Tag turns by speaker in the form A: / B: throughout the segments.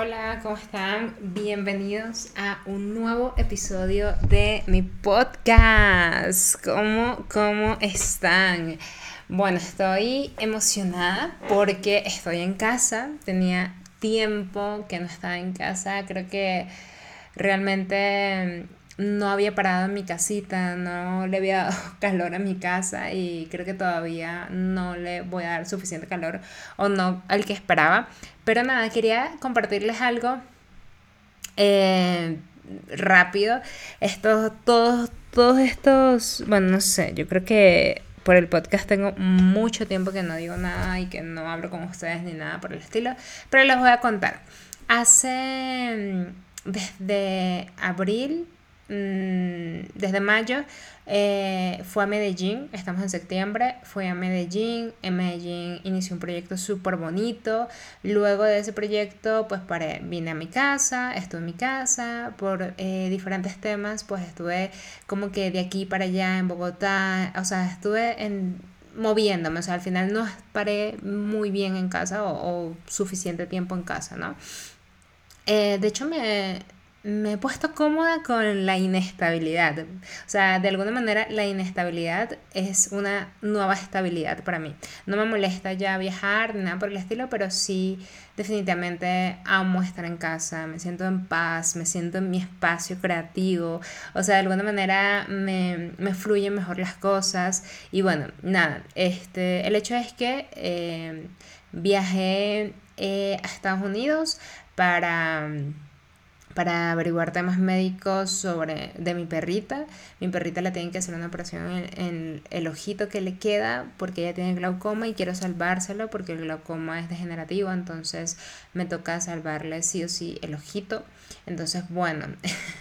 A: Hola, ¿cómo están? Bienvenidos a un nuevo episodio de mi podcast. ¿Cómo, cómo están? Bueno, estoy emocionada porque estoy en casa. Tenía tiempo que no estaba en casa. Creo que realmente no había parado en mi casita, no le había dado calor a mi casa y creo que todavía no le voy a dar suficiente calor o no al que esperaba. Pero nada, quería compartirles algo eh, rápido. Estos, todos, todos estos, bueno, no sé, yo creo que por el podcast tengo mucho tiempo que no digo nada y que no hablo con ustedes ni nada por el estilo, pero les voy a contar. Hace mm, desde abril Mm, desde mayo eh, fue a Medellín, estamos en septiembre, fue a Medellín, en Medellín inició un proyecto súper bonito, luego de ese proyecto pues paré, vine a mi casa, estuve en mi casa por eh, diferentes temas, pues estuve como que de aquí para allá en Bogotá, o sea, estuve en moviéndome, o sea, al final no paré muy bien en casa o, suficiente tiempo en casa, ¿no? Eh, de hecho, me, me he puesto cómoda con la inestabilidad. O sea, de alguna manera la inestabilidad es una nueva estabilidad para mí. No me molesta ya viajar ni nada por el estilo, pero sí definitivamente amo estar en casa, me siento en paz, me siento en mi espacio creativo. O sea, de alguna manera me, me fluyen mejor las cosas. Y bueno, nada, este, el hecho es que eh, viajé eh, a Estados Unidos para para averiguar temas médicos sobre de mi perrita. Mi perrita le tienen que hacer una operación en, el ojito que le queda porque ella tiene glaucoma y quiero salvárselo porque el glaucoma es degenerativo, entonces me toca salvarle sí o sí el ojito. Entonces, bueno,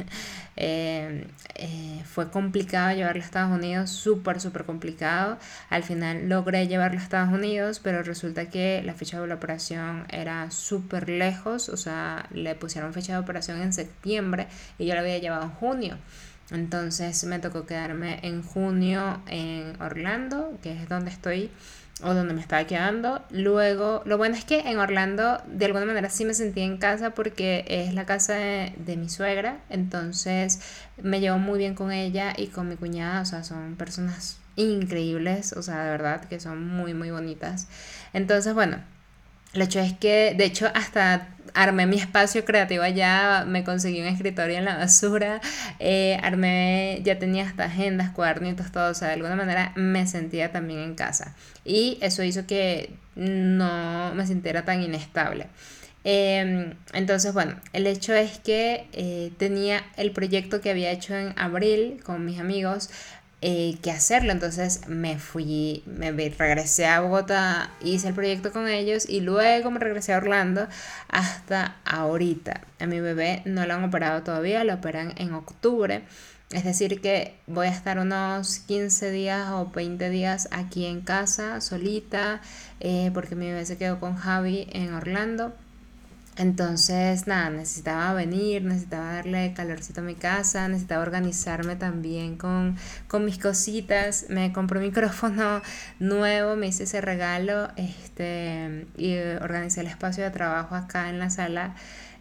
A: eh, eh, fue complicado llevarlo a Estados Unidos, súper, súper complicado. Al final logré llevarlo a Estados Unidos, pero resulta que la fecha de la operación era súper lejos, o sea, le pusieron fecha de operación en septiembre y yo la había llevado en junio. Entonces me tocó quedarme en junio en Orlando, que es donde estoy o donde me estaba quedando. Luego, lo bueno es que en Orlando de alguna manera sí me sentí en casa porque es la casa de, de, mi suegra, entonces me llevo muy bien con ella y con mi cuñada, o sea, son personas increíbles, o sea, de verdad que son muy, muy bonitas. Entonces, bueno, el hecho es que, de hecho, hasta armé mi espacio creativo allá, me conseguí un escritorio en la basura, eh, armé, ya tenía hasta agendas, cuadernitos, todo, o sea, de alguna manera me sentía también en casa. Y eso hizo que no me sintiera tan inestable. Em, entonces, bueno, el hecho es que eh, tenía el proyecto que había hecho en abril con mis amigos, eh, que hacerlo. Entonces me fui, me regresé a Bogotá, hice el proyecto con ellos y luego me regresé a Orlando hasta ahorita. A mi bebé no lo han operado todavía, lo operan en octubre. Es decir, que voy a estar unos 15 días o 20 días aquí en casa, solita, eh, porque mi bebé se quedó con Javi en Orlando. Entonces, nada, necesitaba venir, necesitaba darle calorcito a mi casa, necesitaba organizarme también con, con mis cositas. Me compré un micrófono nuevo, me hice ese regalo este, y organicé el espacio de trabajo acá en la sala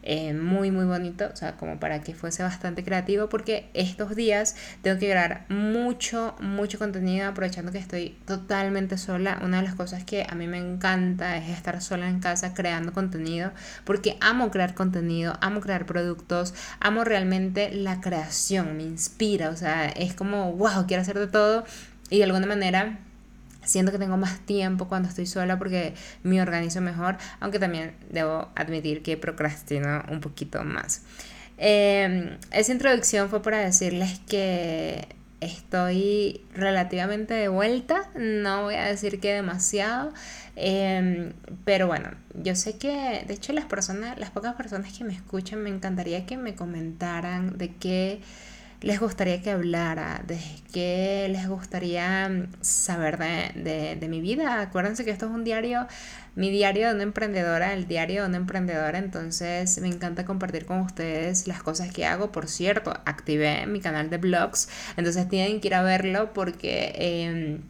A: eh, muy muy bonito, o sea, como para que fuese bastante creativo, porque estos días tengo que grabar mucho, mucho contenido, aprovechando que estoy totalmente sola. Una de las cosas que a mí me encanta es estar sola en casa creando contenido, porque amo crear contenido, amo crear productos, amo realmente la creación, me inspira, o sea, es como, wow, quiero hacer de todo y de alguna manera Siento que tengo más tiempo cuando estoy sola porque me organizo mejor, aunque también debo admitir que procrastino un poquito más. Em, esa introducción fue para decirles que estoy relativamente de vuelta, no voy a decir que demasiado, em, pero bueno, yo sé que, de hecho las personas, las pocas personas que me escuchan, me encantaría que me comentaran de qué les gustaría que hablara? ¿De qué les gustaría mm, saber de, de, mi vida? Acuérdense que esto es un diario, mi diario de una emprendedora, el diario de una emprendedora, entonces me encanta compartir con ustedes las cosas que hago. Por cierto, activé mi canal de blogs, entonces tienen que ir a verlo porque em,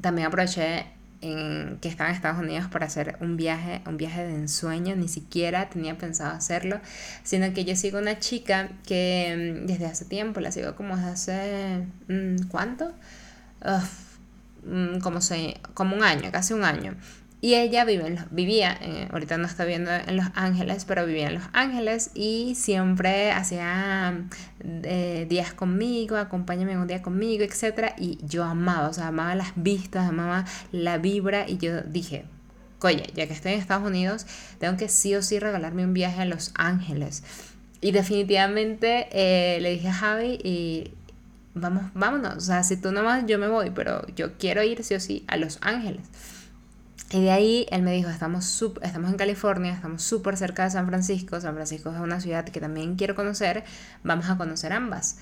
A: también aproveché en, que estaba en Estados Unidos para hacer un viaje, un viaje de ensueño, ni siquiera tenía pensado hacerlo, sino que yo sigo una chica que mm, desde hace tiempo, la sigo como desde hace, mm, ¿cuánto? Mm, como, se, como un año, casi un año. Y ella vive en vivía, ahorita no está viviendo en Los Ángeles, pero vivía en Los Ángeles y siempre hacía eh, días conmigo, acompáñame un día conmigo, etc. Y yo amaba, o sea, amaba las vistas, amaba la vibra y yo dije, oye, ya que estoy en Estados Unidos, tengo que sí o sí regalarme un viaje a Los Ángeles. Y definitivamente eh, le dije a Javi y vamos, vámonos, o sea, si tú nomás yo me voy, pero yo quiero ir sí o sí a Los Ángeles. Y de ahí él me dijo, estamos, estamos en California, estamos súper cerca de San Francisco, San Francisco es una ciudad que también quiero conocer, vamos a conocer ambas.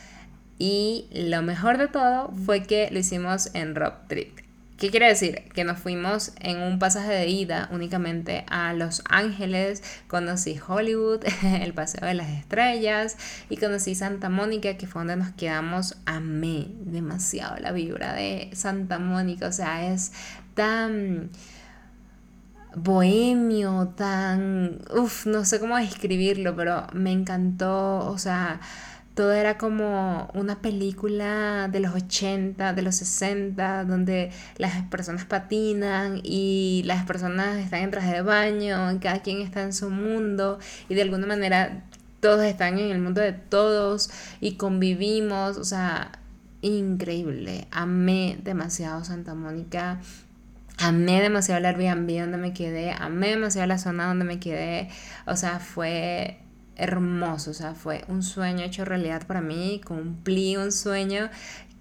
A: Y lo mejor de todo fue que lo hicimos en road trip. ¿Qué quiere decir? Que nos fuimos en un pasaje de ida únicamente a Los Ángeles, conocí Hollywood, el Paseo de las Estrellas y conocí Santa Mónica, que fue donde nos quedamos. Amé demasiado la vibra de Santa Mónica, o sea, es tan bohemio, tan, uff, no sé cómo describirlo, pero me encantó, o sea, todo era como una película de los 80, de los 60, donde las personas patinan y las personas están en traje de baño, cada quien está en su mundo y de alguna manera todos están en el mundo de todos y convivimos, o sea, increíble. Amé demasiado Santa Mónica Amé demasiado el Airbnb donde me quedé, amé demasiado la zona donde me quedé, o sea, fue hermoso, o sea, fue un sueño hecho realidad para mí, cumplí un sueño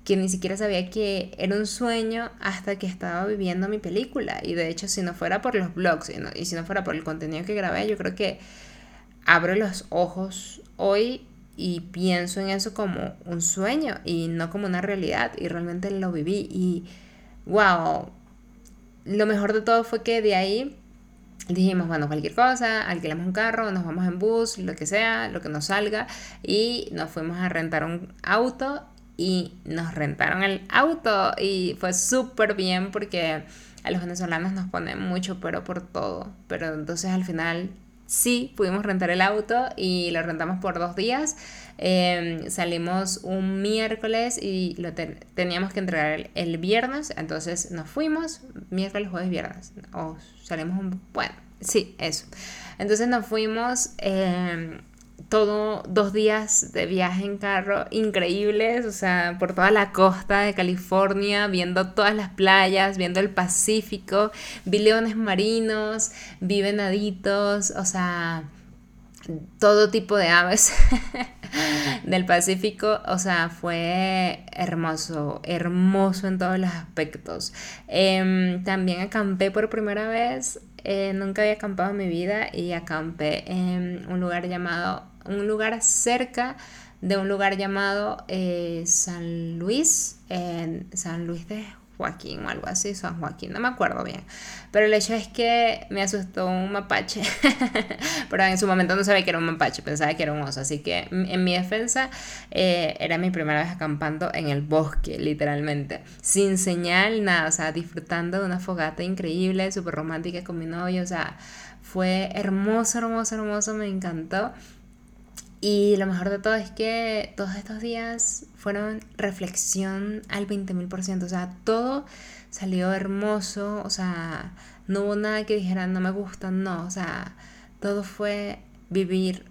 A: que ni siquiera sabía que era un sueño hasta que estaba viviendo mi película. Y de hecho, si no fuera por los blogs y, y si no fuera por el contenido que grabé, yo creo que abro los ojos hoy y pienso en eso como un sueño y no como una realidad. Y realmente lo viví. Y wow, lo mejor de todo fue que de ahí dijimos, bueno, cualquier cosa, alquilamos un carro, nos vamos en bus, lo que sea, lo que nos salga, y nos fuimos a rentar un auto y nos rentaron el auto. Y fue súper bien porque a los venezolanos nos ponen mucho pero por todo, pero entonces al final sí pudimos rentar el auto y lo rentamos por dos días. Em, salimos un miércoles y lo teníamos que entregar el, viernes, entonces nos fuimos miércoles, jueves, viernes. O salimos un... Bueno, sí, eso. Entonces nos fuimos... Eh, todo dos días de viaje en carro increíbles, o sea, por toda la costa de California, viendo todas las playas, viendo el Pacífico, vi leones marinos, vi venaditos, o sea, todo tipo de aves del Pacífico, o sea, fue hermoso, hermoso en todos los aspectos. Em, también acampé por primera vez, eh, nunca había acampado en mi vida y acampé en un lugar llamado un lugar cerca de un lugar llamado eh, San Luis, en San Luis de Joaquín o algo así, San Joaquín, no me acuerdo bien. Pero el hecho es que me asustó un mapache, pero en su momento no sabía que era un mapache, pensaba que era un oso, así que en mi defensa eh, era mi primera vez acampando en el bosque, literalmente, sin señal, nada, o sea, disfrutando de una fogata increíble, súper romántica con mi novio, o sea, fue hermoso, hermoso, hermoso, me encantó. Y lo mejor de todo es que todos estos días fueron reflexión al 20.000%. O sea, todo salió hermoso. O sea, no hubo nada que dijera no me gusta, no. O sea, todo fue vivir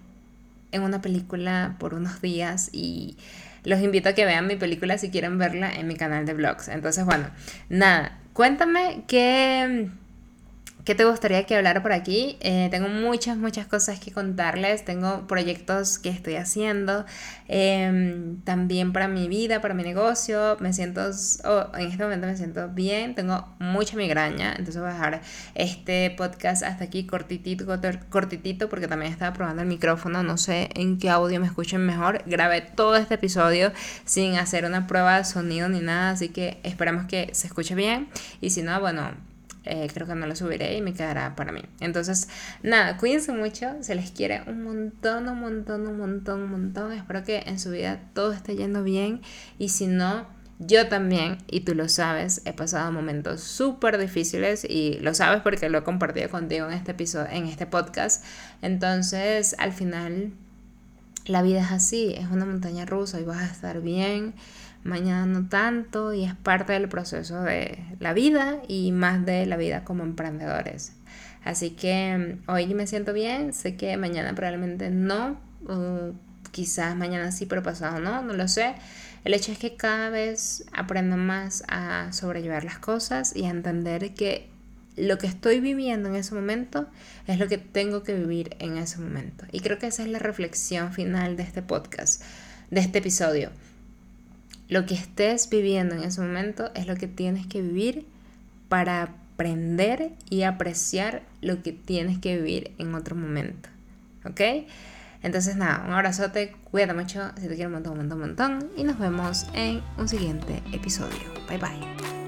A: en una película por unos días y los invito a que vean mi película si quieren verla en mi canal de vlogs. Entonces, bueno, nada, cuéntame qué ¿Qué te gustaría que hablara por aquí? Eh, tengo muchas, muchas cosas que contarles. Tengo proyectos que estoy haciendo. Em, también para mi vida, para mi negocio. Me siento, en este momento me siento bien. Tengo mucha migraña. Entonces voy a dejar este podcast hasta aquí cortitito, cortitito, porque también estaba probando el micrófono. No sé en qué audio me escuchen mejor. Grabé todo este episodio sin hacer una prueba de sonido ni nada. Así que esperamos que se escuche bien. Y si no, bueno eh, creo que no lo subiré y me quedará para mí. Entonces, nada, cuídense mucho, se les quiere un montón, un montón, un montón, un montón. Espero que en su vida todo esté yendo bien y si no, Yo también, y tú lo sabes, he pasado momentos súper difíciles y lo sabes porque lo he compartido contigo en este episodio, en este podcast. Entonces, al final, la vida es así, es una montaña rusa y vas a estar bien, mañana no tanto y es parte del proceso de la vida y más de la vida como emprendedores. Así que mm, hoy me siento bien, sé que mañana probablemente no, quizás mañana sí, pero pasado no, no lo sé. El hecho es que cada vez aprendo más a sobrellevar las cosas y a entender que lo que estoy viviendo en ese momento es lo que tengo que vivir en ese momento. Y creo que esa es la reflexión final de este podcast, de este episodio. Lo que estés viviendo en ese momento es lo que tienes que vivir para aprender y apreciar lo que tienes que vivir en otro momento. ¿Ok? Entonces nada, un abrazote, cuídate mucho, si te quiero un montón, un montón, un montón y nos vemos en un siguiente episodio. Bye bye.